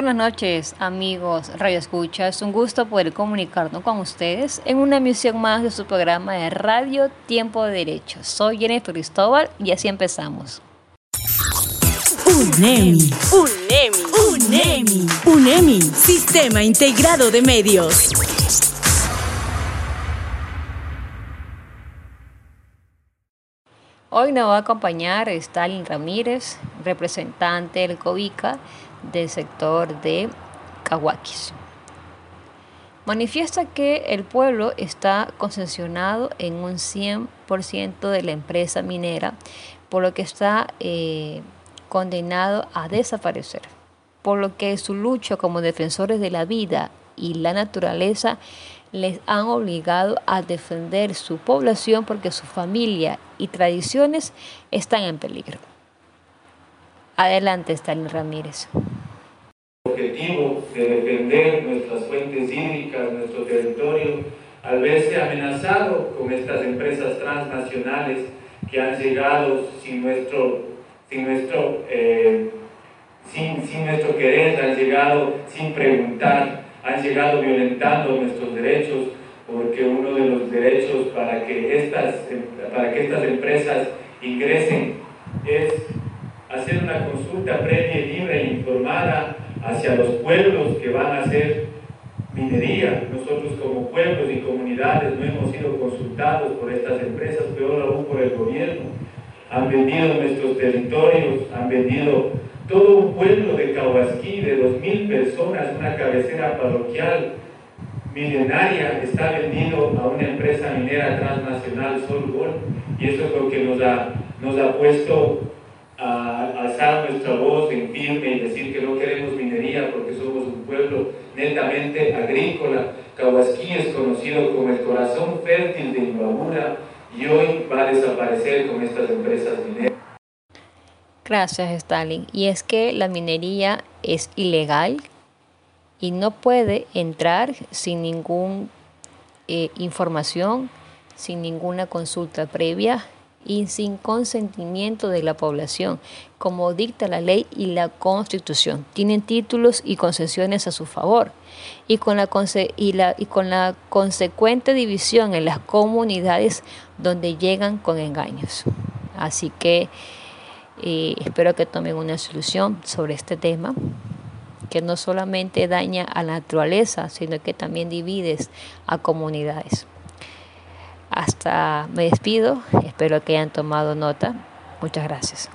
Buenas noches, amigos Radio Escucha. Es un gusto poder comunicarnos con ustedes en una emisión más de su programa de Radio Tiempo de Derecho. Soy Jennifer Cristóbal y así empezamos. UNEMI, UNEMI, UNEMI, UNEMI, Sistema Integrado de Medios. Hoy nos va a acompañar Stalin Ramírez, representante del COVICA del sector de Cahuaquis. Manifiesta que el pueblo está concesionado en un 100% de la empresa minera, por lo que está eh, condenado a desaparecer, por lo que su lucha como defensores de la vida y la naturaleza les han obligado a defender su población porque su familia y tradiciones están en peligro. Adelante, Stalin Ramírez. El objetivo de defender nuestras fuentes hídricas, nuestro territorio, al verse amenazado con estas empresas transnacionales que han llegado sin nuestro, sin nuestro, eh, sin, sin nuestro querer, han llegado sin preguntar, han llegado violentando nuestros derechos, porque uno de los derechos para que estas, para que estas empresas ingresen es hacer una consulta previa, libre e informada hacia los pueblos que van a hacer minería. Nosotros como pueblos y comunidades no hemos sido consultados por estas empresas, peor aún por el gobierno. Han vendido nuestros territorios, han vendido todo un pueblo de Cahuasquí, de 2.000 personas, una cabecera parroquial milenaria, está vendido a una empresa minera transnacional, Solgol, y eso es lo que nos ha, nos ha puesto a alzar nuestra voz en firme y decir que no queremos minería porque somos un pueblo netamente agrícola. Cahuasquí es conocido como el corazón fértil de Imbabura y hoy va a desaparecer con estas empresas mineras. Gracias, Stalin. Y es que la minería es ilegal y no puede entrar sin ninguna eh, información, sin ninguna consulta previa y sin consentimiento de la población, como dicta la ley y la constitución. Tienen títulos y concesiones a su favor y con la, y la, y con la consecuente división en las comunidades donde llegan con engaños. Así que y espero que tomen una solución sobre este tema que no solamente daña a la naturaleza, sino que también divides a comunidades. Hasta me despido, espero que hayan tomado nota. Muchas gracias.